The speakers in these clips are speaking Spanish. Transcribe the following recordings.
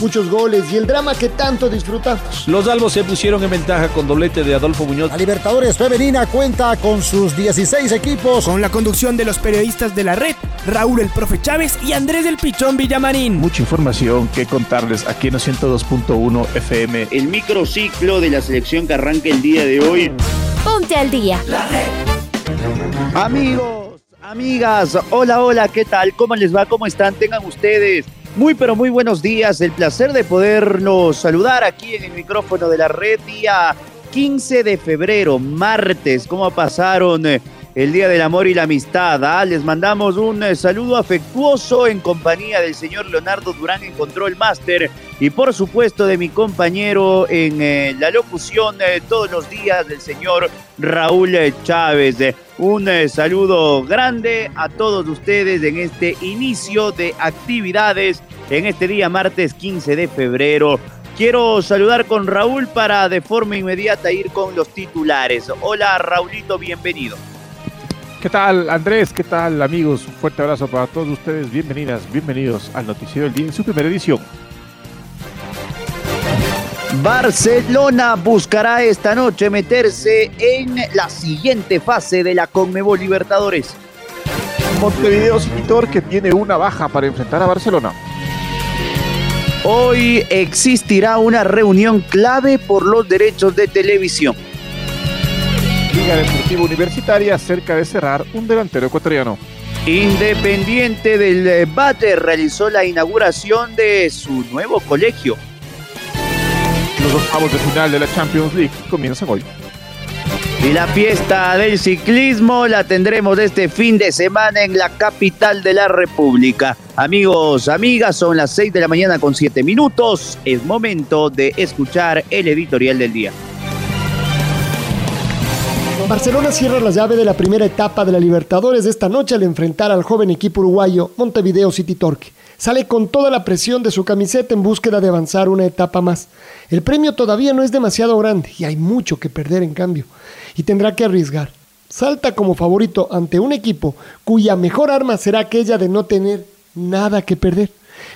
muchos goles y el drama que tanto disfrutamos. Los albos se pusieron en ventaja con doblete de Adolfo Muñoz. La Libertadores Femenina cuenta con sus 16 equipos. Con la conducción de los periodistas de la red, Raúl el Profe Chávez y Andrés del Pichón Villamarín. Mucha información que contarles aquí en 102.1 FM. El microciclo de la selección que arranca el día de hoy. Ponte al día. La red. Amigos, amigas, hola, hola, ¿qué tal? ¿Cómo les va? ¿Cómo están? Tengan ustedes muy pero muy buenos días, el placer de podernos saludar aquí en el micrófono de la red día 15 de febrero, martes. ¿Cómo pasaron eh, el Día del Amor y la Amistad? Ah? Les mandamos un eh, saludo afectuoso en compañía del señor Leonardo Durán en Control Master y por supuesto de mi compañero en eh, la locución todos los días del señor Raúl Chávez. Un eh, saludo grande a todos ustedes en este inicio de actividades en este día martes 15 de febrero. Quiero saludar con Raúl para de forma inmediata ir con los titulares. Hola Raulito, bienvenido. ¿Qué tal Andrés? ¿Qué tal amigos? Un fuerte abrazo para todos ustedes. Bienvenidas, bienvenidos al Noticiero del Día en su primera edición. Barcelona buscará esta noche meterse en la siguiente fase de la Conmebol Libertadores. Montevideo Citor que tiene una baja para enfrentar a Barcelona. Hoy existirá una reunión clave por los derechos de televisión. Liga Deportiva Universitaria cerca de cerrar un delantero ecuatoriano. Independiente del Bate realizó la inauguración de su nuevo colegio. Los octavos de final de la Champions League comienzan hoy. Y la fiesta del ciclismo la tendremos este fin de semana en la capital de la República. Amigos, amigas, son las 6 de la mañana con 7 minutos. Es momento de escuchar el editorial del día. Barcelona cierra la llave de la primera etapa de la Libertadores esta noche al enfrentar al joven equipo uruguayo Montevideo City Torque sale con toda la presión de su camiseta en búsqueda de avanzar una etapa más. El premio todavía no es demasiado grande y hay mucho que perder en cambio, y tendrá que arriesgar. Salta como favorito ante un equipo cuya mejor arma será aquella de no tener nada que perder.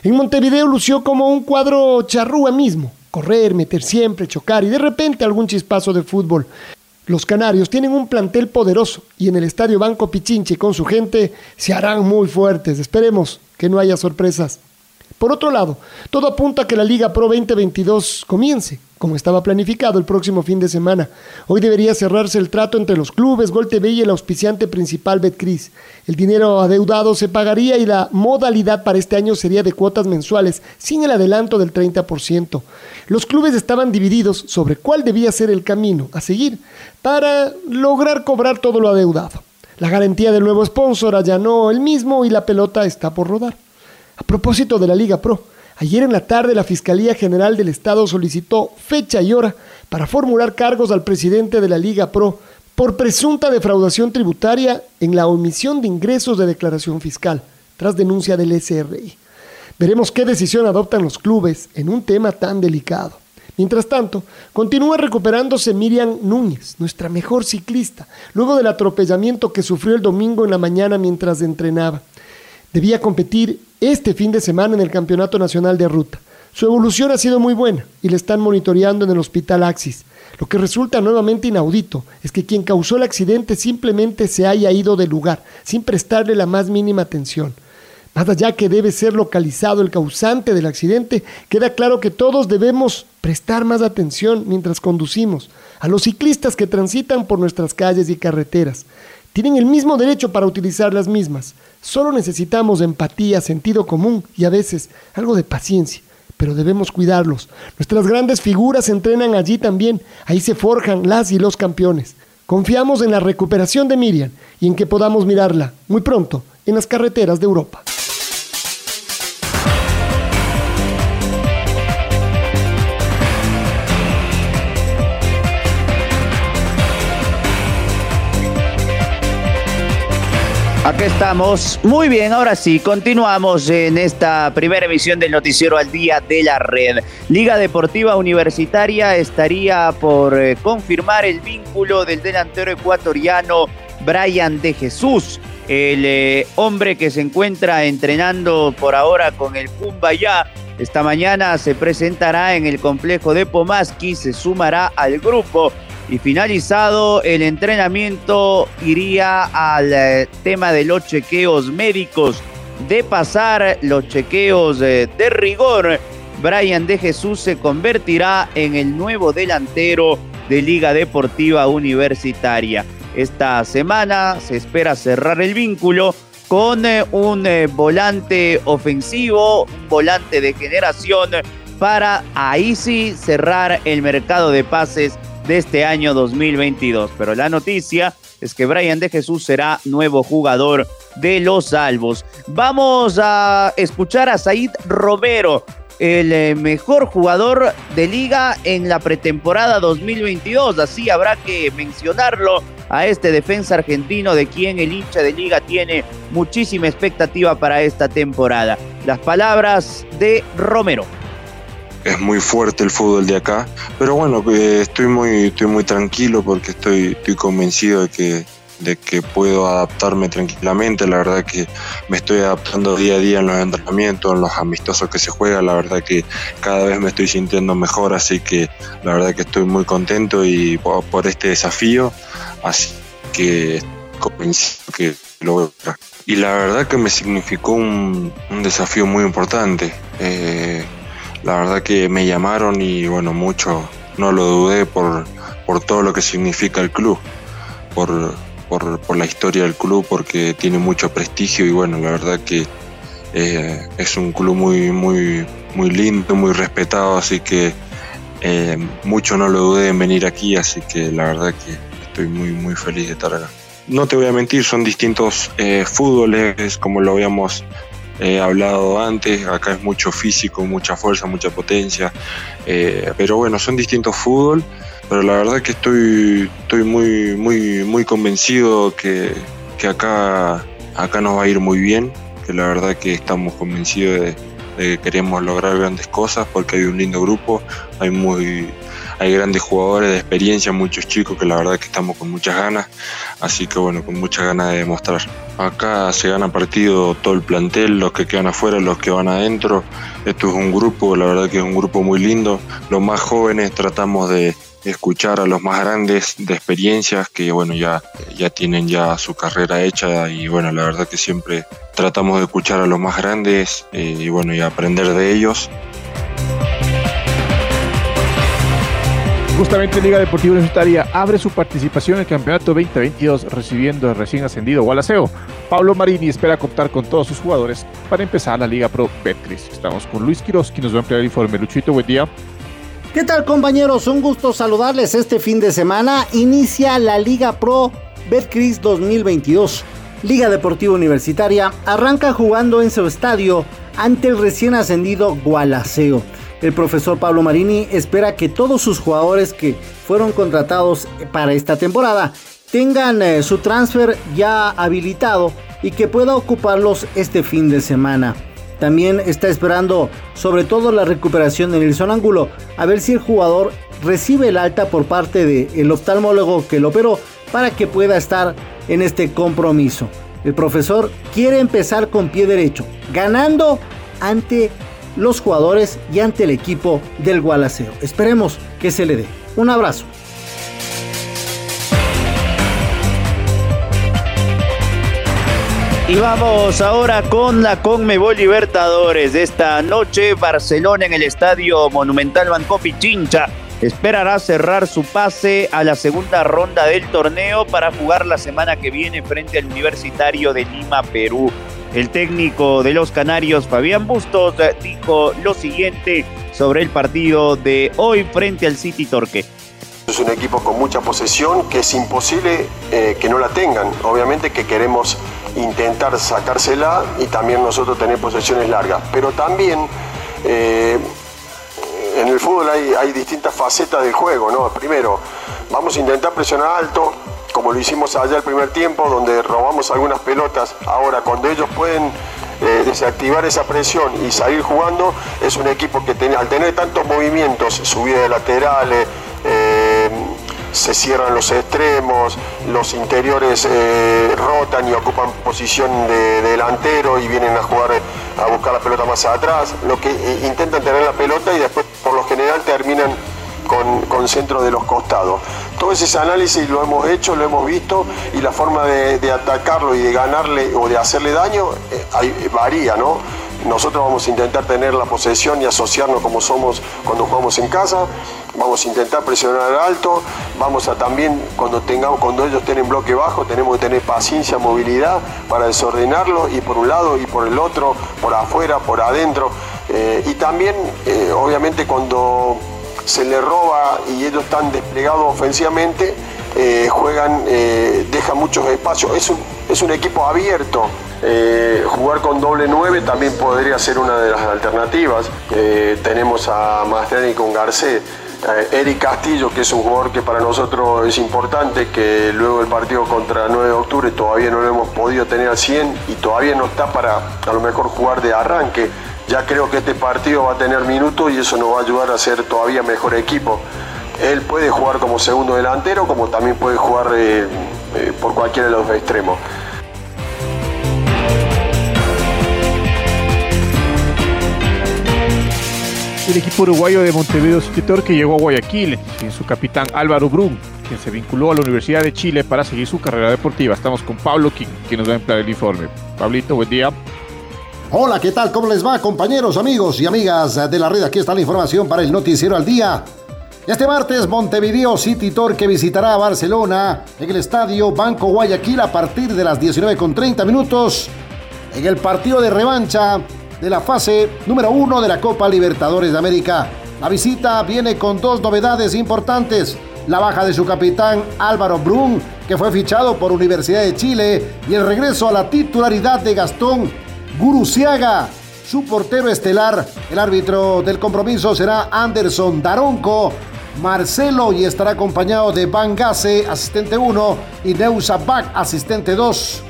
En Montevideo lució como un cuadro charrúa mismo, correr, meter siempre, chocar y de repente algún chispazo de fútbol. Los canarios tienen un plantel poderoso y en el estadio Banco Pichinche con su gente se harán muy fuertes. Esperemos que no haya sorpresas. Por otro lado, todo apunta a que la Liga Pro 2022 comience, como estaba planificado el próximo fin de semana. Hoy debería cerrarse el trato entre los clubes, Gol TV y el auspiciante principal Betcris. El dinero adeudado se pagaría y la modalidad para este año sería de cuotas mensuales, sin el adelanto del 30%. Los clubes estaban divididos sobre cuál debía ser el camino a seguir para lograr cobrar todo lo adeudado. La garantía del nuevo sponsor allanó el mismo y la pelota está por rodar. A propósito de la Liga Pro, ayer en la tarde la Fiscalía General del Estado solicitó fecha y hora para formular cargos al presidente de la Liga Pro por presunta defraudación tributaria en la omisión de ingresos de declaración fiscal, tras denuncia del SRI. Veremos qué decisión adoptan los clubes en un tema tan delicado. Mientras tanto, continúa recuperándose Miriam Núñez, nuestra mejor ciclista, luego del atropellamiento que sufrió el domingo en la mañana mientras entrenaba. Debía competir este fin de semana en el Campeonato Nacional de Ruta. Su evolución ha sido muy buena y le están monitoreando en el Hospital Axis. Lo que resulta nuevamente inaudito es que quien causó el accidente simplemente se haya ido del lugar, sin prestarle la más mínima atención. Más allá que debe ser localizado el causante del accidente, queda claro que todos debemos prestar más atención mientras conducimos a los ciclistas que transitan por nuestras calles y carreteras. Tienen el mismo derecho para utilizar las mismas. Solo necesitamos empatía, sentido común y a veces algo de paciencia, pero debemos cuidarlos. Nuestras grandes figuras entrenan allí también. Ahí se forjan las y los campeones. Confiamos en la recuperación de Miriam y en que podamos mirarla muy pronto en las carreteras de Europa. Aquí estamos. Muy bien, ahora sí, continuamos en esta primera emisión del Noticiero al Día de la Red. Liga Deportiva Universitaria estaría por eh, confirmar el vínculo del delantero ecuatoriano Brian de Jesús, el eh, hombre que se encuentra entrenando por ahora con el Cumbaya. Esta mañana se presentará en el complejo de Pomaski, se sumará al grupo y finalizado el entrenamiento iría al eh, tema de los chequeos médicos. De pasar los chequeos eh, de rigor, Brian de Jesús se convertirá en el nuevo delantero de Liga Deportiva Universitaria. Esta semana se espera cerrar el vínculo con eh, un volante ofensivo, un volante de generación para ahí sí cerrar el mercado de pases de este año 2022. Pero la noticia es que Brian de Jesús será nuevo jugador de los Salvos. Vamos a escuchar a Said Romero, el eh, mejor jugador de liga en la pretemporada 2022. Así habrá que mencionarlo a este defensa argentino de quien el hincha de liga tiene muchísima expectativa para esta temporada. Las palabras de Romero es muy fuerte el fútbol de acá, pero bueno, eh, estoy muy, estoy muy tranquilo porque estoy, estoy convencido de que, de que puedo adaptarme tranquilamente. La verdad que me estoy adaptando día a día en los entrenamientos, en los amistosos que se juegan. La verdad que cada vez me estoy sintiendo mejor, así que la verdad que estoy muy contento y por, este desafío. Así que convencido que lo voy a Y la verdad que me significó un, un desafío muy importante. Eh, la verdad que me llamaron y bueno, mucho no lo dudé por, por todo lo que significa el club, por, por, la historia del club, porque tiene mucho prestigio y bueno, la verdad que eh, es un club muy, muy, muy lindo, muy respetado, así que eh, mucho no lo dudé en venir aquí, así que la verdad que estoy muy, muy feliz de estar acá. No te voy a mentir, son distintos eh, fútboles, como lo habíamos he hablado antes, acá es mucho físico, mucha fuerza, mucha potencia, eh, pero bueno, son distintos fútbol, pero la verdad que estoy, estoy muy, muy, muy convencido que, que acá, acá nos va a ir muy bien, que la verdad que estamos convencidos de, de que queremos lograr grandes cosas porque hay un lindo grupo, hay muy hay grandes jugadores de experiencia, muchos chicos que la verdad que estamos con muchas ganas, así que bueno, con muchas ganas de demostrar. Acá se gana partido todo el plantel, los que quedan afuera, los que van adentro. Esto es un grupo, la verdad que es un grupo muy lindo. Los más jóvenes tratamos de escuchar a los más grandes de experiencias que bueno ya, ya tienen ya su carrera hecha y bueno la verdad que siempre tratamos de escuchar a los más grandes eh, y bueno y aprender de ellos Justamente Liga Deportiva Universitaria abre su participación en el Campeonato 2022 recibiendo el recién ascendido Gualaceo. Pablo Marini espera contar con todos sus jugadores para empezar la Liga Pro Betcris. Estamos con Luis Quiroz, quien nos va a ampliar el informe. Luchito, buen día. ¿Qué tal compañeros? Un gusto saludarles este fin de semana. Inicia la Liga Pro Betcris 2022. Liga Deportiva Universitaria arranca jugando en su estadio ante el recién ascendido Gualaceo. El profesor Pablo Marini espera que todos sus jugadores que fueron contratados para esta temporada tengan eh, su transfer ya habilitado y que pueda ocuparlos este fin de semana. También está esperando sobre todo la recuperación de Nelson Ángulo, a ver si el jugador recibe el alta por parte del oftalmólogo que lo operó para que pueda estar en este compromiso. El profesor quiere empezar con pie derecho, ganando ante los jugadores y ante el equipo del Gualaceo. Esperemos que se le dé. Un abrazo. Y vamos ahora con la Conmebol Libertadores. Esta noche, Barcelona en el Estadio Monumental Banco Pichincha esperará cerrar su pase a la segunda ronda del torneo para jugar la semana que viene frente al Universitario de Lima, Perú. El técnico de los Canarios, Fabián Bustos, dijo lo siguiente sobre el partido de hoy frente al City Torque. Es un equipo con mucha posesión que es imposible eh, que no la tengan. Obviamente que queremos intentar sacársela y también nosotros tener posesiones largas. Pero también eh, en el fútbol hay, hay distintas facetas del juego. ¿no? Primero, vamos a intentar presionar alto, como lo hicimos allá el primer tiempo, donde robamos algunas pelotas. Ahora, cuando ellos pueden eh, desactivar esa presión y salir jugando, es un equipo que al tener tantos movimientos, subida de laterales, eh, se cierran los extremos, los interiores eh, rotan y ocupan posición de, delantero y vienen a jugar a buscar la pelota más atrás, lo que intentan tener la pelota y después por lo general terminan con, centro de los costados. Todo ese análisis lo hemos hecho, lo hemos visto y la forma de, atacarlo y de ganarle o de hacerle daño eh, varía, ¿no? Nosotros vamos a intentar tener la posesión y asociarnos como somos cuando jugamos en casa. Vamos a intentar presionar alto. Vamos a también, cuando, tengamos, cuando ellos tienen bloque bajo, tenemos que tener paciencia, movilidad para desordenarlo y por un lado y por el otro, por afuera, por adentro. Eh, y también, eh, obviamente, cuando se le roba y ellos están desplegados ofensivamente, eh, juegan, eh, dejan muchos espacios. Es un, es un equipo abierto. Eh, jugar con doble 9 también podría ser una de las alternativas. tenemos a Mastriani con Garcés. Eric Castillo, que es un jugador que para nosotros es importante, que luego del partido contra 9 de octubre todavía no lo hemos podido tener al 100 y todavía no está para a lo mejor jugar de arranque ya creo que este partido va a tener minutos y eso nos va a ayudar a ser todavía mejor equipo. Él puede jugar como segundo delantero, como también puede jugar eh, eh, por cualquiera de los extremos. El equipo uruguayo de Montevideo City que llegó a Guayaquil sin su capitán Álvaro Brum, quien se vinculó a la Universidad de Chile para seguir su carrera deportiva. Estamos con Pablo King, quien nos va a emplear el informe. Pablito, buen día. Hola, ¿qué tal? ¿Cómo les va, compañeros, amigos y amigas de la red? Aquí está la información para el Noticiero al Día. Este martes, Montevideo City Torque visitará a Barcelona en el estadio Banco Guayaquil a partir de las 19.30 minutos en el partido de revancha de la fase número uno de la Copa Libertadores de América. La visita viene con dos novedades importantes. La baja de su capitán Álvaro Brun, que fue fichado por Universidad de Chile, y el regreso a la titularidad de Gastón Guruciaga, su portero estelar. El árbitro del compromiso será Anderson Daronco. Marcelo y estará acompañado de Van Gasse, asistente 1, y Neusa Bach, asistente 2.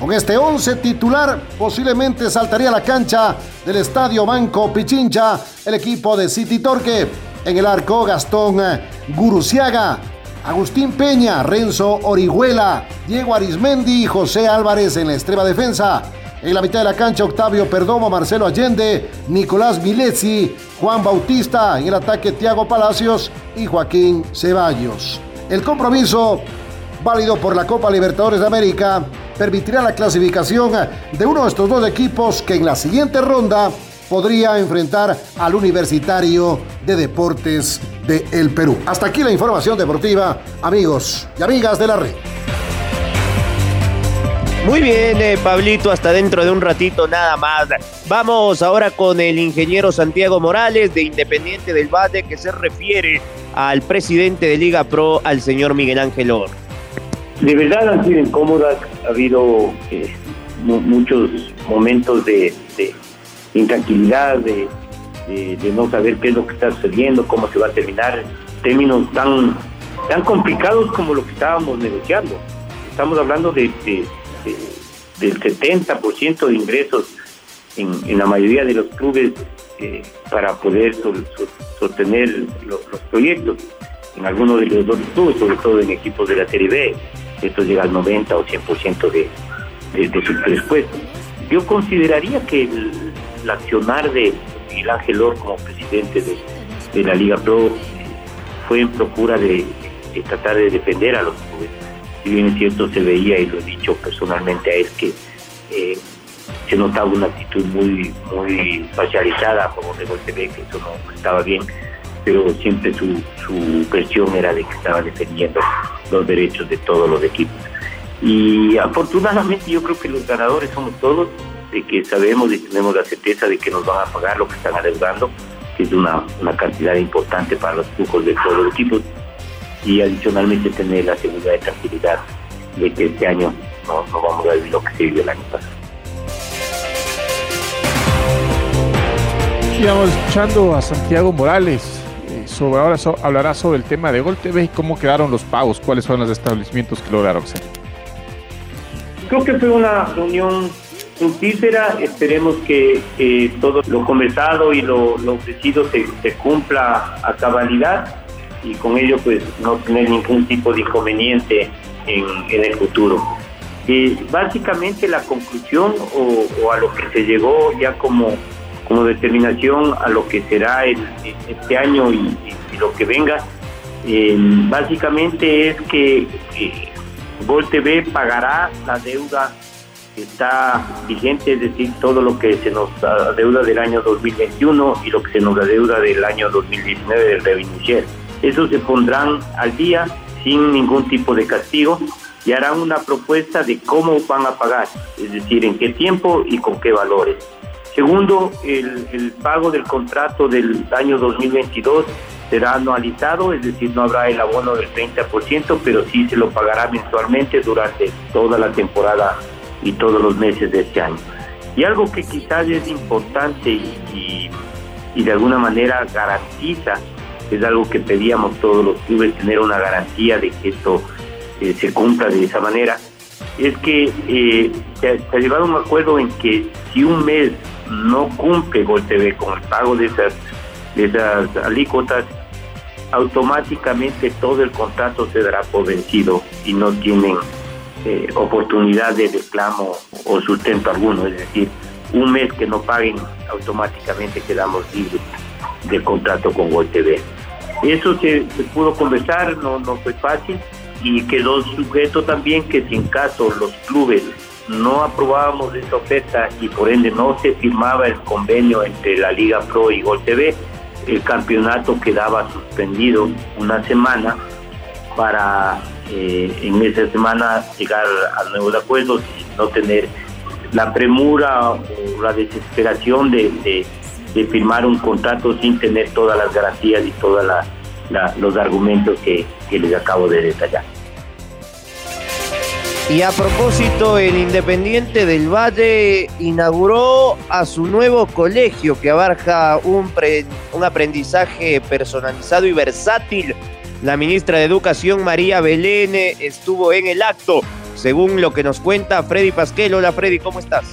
Con este 11 titular, posiblemente saltaría a la cancha del Estadio Banco Pichincha el equipo de City Torque. En el arco, Gastón Guruciaga, Agustín Peña, Renzo Orihuela, Diego Arismendi y José Álvarez en la extrema defensa. En la mitad de la cancha, Octavio Perdomo, Marcelo Allende, Nicolás Milesi, Juan Bautista. En el ataque, Tiago Palacios y Joaquín Ceballos. El compromiso, válido por la Copa Libertadores de América, permitirá la clasificación de uno de estos dos equipos que en la siguiente ronda podría enfrentar al Universitario de Deportes de Perú. Hasta aquí la información deportiva, amigos y amigas de la red. Muy bien, eh, Pablito, hasta dentro de un ratito nada más. Vamos ahora con el ingeniero Santiago Morales de Independiente del Valle que se refiere al presidente de Liga Pro, al señor Miguel Ángel Or. De verdad han sido incómodas, ha habido eh, muchos momentos de, intranquilidad, de, no saber qué es lo que está sucediendo, cómo se va a terminar, términos tan, tan complicados como lo que estábamos negociando. Estamos hablando de del 70% de ingresos en, la mayoría de los clubes eh, para poder sostener los, proyectos. En algunos de los dos clubes, sobre todo en equipos de la Serie B, esto llega al 90 o 100% de, de, de su presupuesto. Yo consideraría que el, accionar de Miguel Ángel Or como presidente de, la Liga Pro fue en procura de tratar de defender a los clubes si bien es cierto se veía, y lo he dicho personalmente él, que eh, se notaba una actitud muy muy facializada como de golpe que eso no estaba bien, pero siempre su, su versión era de que estaba defendiendo los derechos de todos los equipos. Y afortunadamente yo creo que los ganadores somos todos, de que sabemos y tenemos la certeza de que nos van a pagar lo que están adeudando, que es una, una cantidad importante para los flujos de todos los equipos y adicionalmente tener la seguridad de tranquilidad de que este año no, vamos a vivir lo que se vivió el año pasado. Sigamos escuchando a Santiago Morales. Eh, sobre, ahora hablará sobre el tema de Gol TV y cómo quedaron los pagos, cuáles son los establecimientos que lograron hacer. Creo que fue una reunión fructífera, esperemos que todo lo conversado y lo, ofrecido se, se, cumpla a cabalidad y con ello pues no tener ningún tipo de inconveniente en, en el futuro. Eh, básicamente la conclusión o, a lo que se llegó ya como, como determinación a lo que será este año y, lo que venga, eh, básicamente es que Gol TV pagará la deuda que está vigente, es decir, todo lo que se nos adeuda del año 2021 y lo que se nos adeuda del año 2019 del revenue Eso se pondrán al día sin ningún tipo de castigo y harán una propuesta de cómo van a pagar, es decir, en qué tiempo y con qué valores. Segundo, el, pago del contrato del año 2022 será anualizado, es decir, no habrá el abono del 30%, pero sí se lo pagará mensualmente durante toda la temporada y todos los meses de este año. Y algo que quizás es importante y, y de alguna manera garantiza, es algo que pedíamos todos los clubes, tener una garantía de que esto eh, se cumpla de esa manera, es que eh, se, ha llegado a un acuerdo en que si un mes no cumple Gol TV con el pago de esas, de esas alícuotas, automáticamente todo el contrato se dará por vencido y no tienen eh, oportunidad de reclamo o sustento alguno. Es decir, un mes que no paguen, automáticamente quedamos libres del contrato con Gol TV. Eso se, pudo conversar, no, no fue fácil, y quedó sujeto también que si en caso los clubes no aprobábamos esa oferta y por ende no se firmaba el convenio entre la Liga Pro y Gol TV, el campeonato quedaba suspendido una semana para eh, en esa semana llegar a nuevos acuerdos y no tener la premura o la desesperación de, firmar un contrato sin tener todas las garantías y todos los argumentos que les acabo de detallar. Y a propósito, el Independiente del Valle inauguró a su nuevo colegio que abarca un, un aprendizaje personalizado y versátil. La ministra de Educación, María Belén, estuvo en el acto, según lo que nos cuenta Freddy Pasquel. Hola Freddy, ¿cómo estás?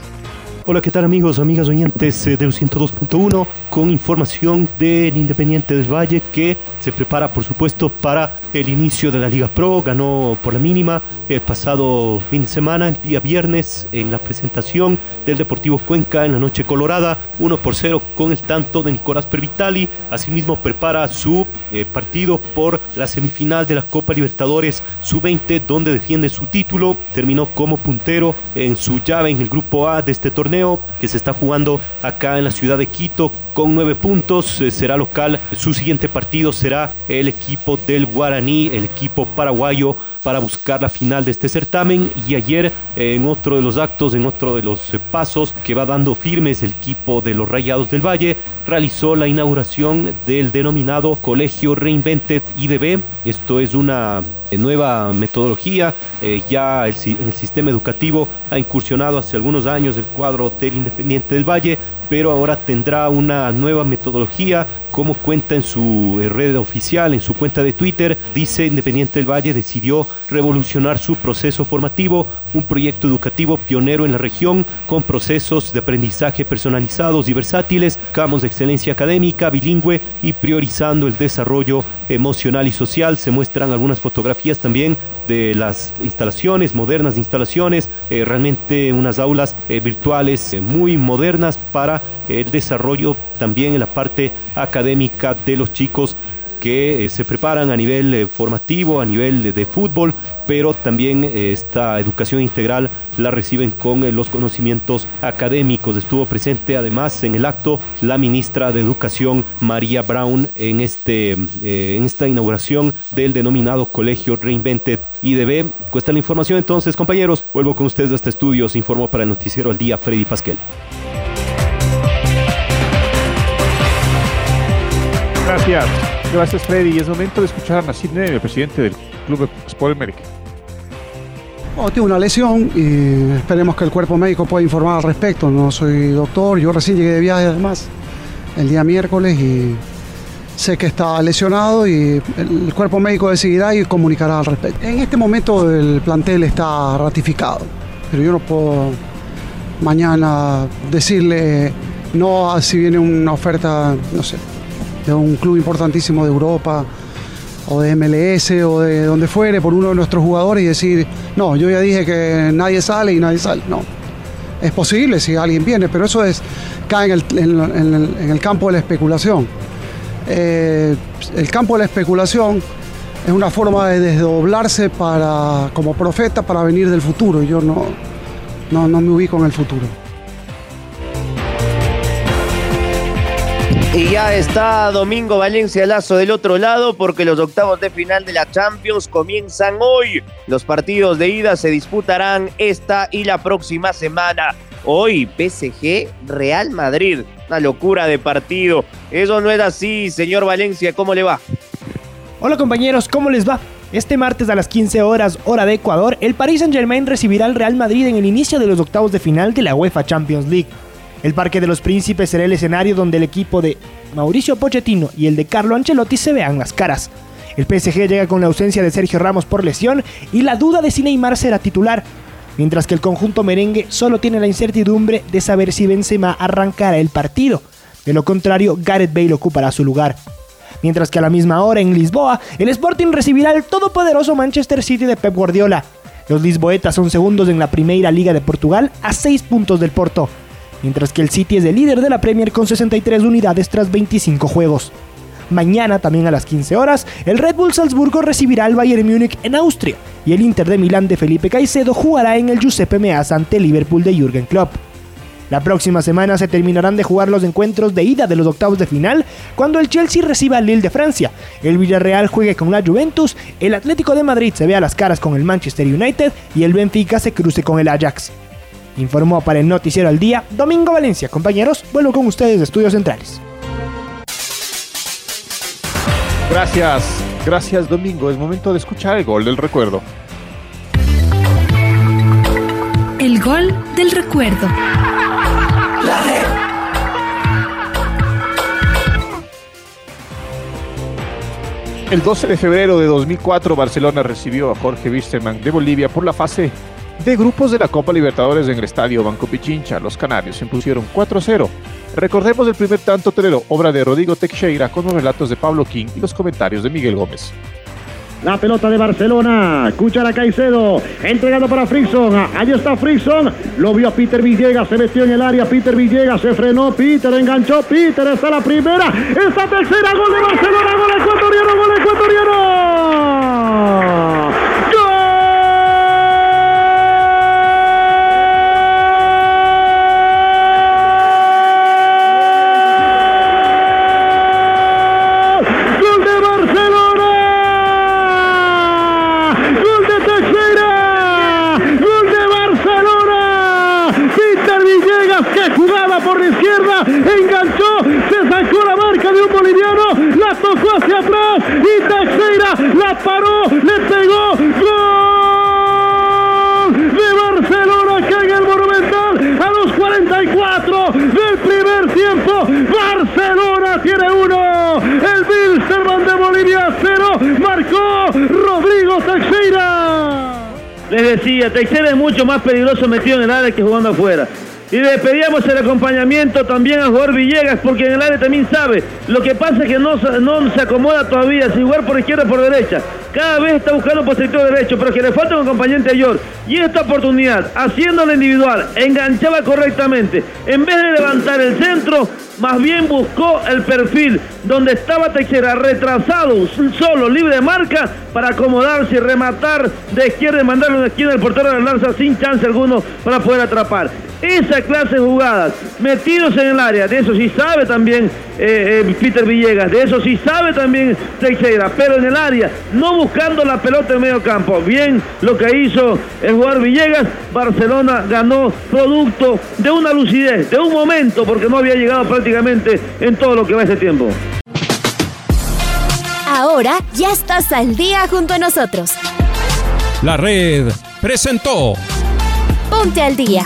Hola, ¿qué tal amigos, amigas oyentes eh, del 102.1 con información del Independiente del Valle que se prepara por supuesto para el inicio de la Liga Pro, ganó por la mínima el pasado fin de semana, el día viernes en la presentación del Deportivo Cuenca en la noche colorada, 1 por 0 con el tanto de Nicolás Pervitali, asimismo prepara su eh, partido por la semifinal de la Copa Libertadores Sub-20 donde defiende su título, terminó como puntero en su llave en el grupo A de este torneo que se está jugando acá en la ciudad de Quito con nueve puntos. Eh, será local. Su siguiente partido será el equipo del Guaraní, el equipo paraguayo para buscar la final de este certamen y ayer en otro de los actos, en otro de los pasos que va dando firmes el equipo de los Rayados del Valle, realizó la inauguración del denominado Colegio Reinvented IDB. Esto es una eh, nueva metodología, eh, ya el, el sistema educativo ha incursionado hace algunos años el cuadro del Independiente del Valle, pero ahora tendrá una nueva metodología, como cuenta en su eh, red oficial, en su cuenta de Twitter, dice Independiente del Valle decidió revolucionar su proceso formativo, un proyecto educativo pionero en la región, con procesos de aprendizaje personalizados y versátiles, campos de excelencia académica, bilingüe y priorizando el desarrollo emocional y social. Se muestran algunas fotografías también de las instalaciones, modernas instalaciones, eh, realmente unas aulas eh, virtuales muy modernas para el desarrollo también en la parte académica de los chicos que eh, se preparan a nivel eh, formativo, a nivel de, fútbol, pero también eh, esta educación integral la reciben con los conocimientos académicos. Estuvo presente además en el acto la ministra de Educación María Brown en, este, en esta inauguración del denominado Colegio Reinvented IDB. Cuesta la información entonces, compañeros. Vuelvo con ustedes a este estudio. Se informó para el noticiero al día Freddy Pasquel. Gracias. Gracias, Freddy. Y es momento de escuchar a Nene, el presidente del Club Sport America. Oh, tengo una lesión y esperemos que el cuerpo médico pueda informar al respecto. No soy doctor, yo recién llegué de viaje además el día miércoles y sé que está lesionado y el cuerpo médico decidirá y comunicará al respecto. En este momento el plantel está ratificado, pero yo no puedo mañana decirle no si viene una oferta, no sé, de un club importantísimo de Europa o de MLS o de donde fuere por uno de nuestros jugadores y decir, no, yo ya dije que nadie sale y nadie sale. No, es posible si alguien viene, pero eso es, cae en el, en el, en el campo de la especulación. Eh, el campo de la especulación es una forma de desdoblarse para, como profeta para venir del futuro. Yo no, no, no me ubico en el futuro. Y ya está Domingo Valencia Lazo del otro lado porque los octavos de final de la Champions comienzan hoy. Los partidos de ida se disputarán esta y la próxima semana. Hoy PSG Real Madrid. Una locura de partido. Eso no es así, señor Valencia. ¿Cómo le va? Hola compañeros, ¿cómo les va? Este martes a las 15 horas, hora de Ecuador, el Paris Saint-Germain recibirá al Real Madrid en el inicio de los octavos de final de la UEFA Champions League. El Parque de los Príncipes será el escenario donde el equipo de Mauricio Pochettino y el de Carlo Ancelotti se vean las caras. El PSG llega con la ausencia de Sergio Ramos por lesión y la duda de si Neymar será titular, mientras que el conjunto merengue solo tiene la incertidumbre de saber si Benzema arrancará el partido. De lo contrario, Gareth Bale ocupará su lugar. Mientras que a la misma hora en Lisboa, el Sporting recibirá al todopoderoso Manchester City de Pep Guardiola. Los lisboetas son segundos en la Primeira Liga de Portugal a 6 puntos del Porto mientras que el City es el líder de la Premier con 63 unidades tras 25 juegos. Mañana, también a las 15 horas, el Red Bull Salzburgo recibirá al Bayern Múnich en Austria y el Inter de Milán de Felipe Caicedo jugará en el Giuseppe Meazza ante Liverpool de Jürgen Klopp. La próxima semana se terminarán de jugar los encuentros de ida de los octavos de final cuando el Chelsea reciba al Lille de Francia, el Villarreal juegue con la Juventus, el Atlético de Madrid se vea las caras con el Manchester United y el Benfica se cruce con el Ajax. Informó para el Noticiero al Día Domingo Valencia. Compañeros, vuelvo con ustedes de Estudios Centrales. Gracias, gracias Domingo. Es momento de escuchar el gol del recuerdo. El gol del recuerdo. El 12 de febrero de 2004, Barcelona recibió a Jorge Wisterman de Bolivia por la fase de grupos de la Copa Libertadores en el estadio Banco Pichincha. Los canarios se impusieron 4-0. Recordemos el primer tanto telero, obra de Rodrigo Teixeira, con los relatos de Pablo King y los comentarios de Miguel Gómez. La pelota de Barcelona. Escucha a Caicedo. Entregado para Frickson. Ahí está Frickson. Lo vio a Peter Villegas. Se metió en el área. Peter Villegas se frenó. Peter enganchó. Peter está la primera. Esta tercera. Gol de Barcelona. Gol ecuatoriano. Gol ecuatoriano. Mucho más peligroso metido en el área que jugando afuera. Y le pedíamos el acompañamiento también a jugar Villegas, porque en el área también sabe. Lo que pasa es que no, no se acomoda todavía, si jugar por izquierda o por derecha. Cada vez está buscando por sector derecho, pero que le falta un acompañante a York. Y esta oportunidad, haciéndolo individual, enganchaba correctamente. En vez de levantar el centro, más bien buscó el perfil donde estaba Teixeira retrasado, solo, libre de marca, para acomodarse y rematar de izquierda y mandarlo a la esquina del portero de la lanza sin chance alguno para poder atrapar. Esa clase de jugadas, metidos en el área, de eso sí sabe también eh, eh, Peter Villegas, de eso sí sabe también Teixeira, pero en el área, no buscando la pelota en medio campo. Bien lo que hizo el jugador Villegas, Barcelona ganó producto de una lucidez, de un momento, porque no había llegado prácticamente en todo lo que va ese tiempo. Ahora ya estás al día junto a nosotros. La red presentó Ponte al día.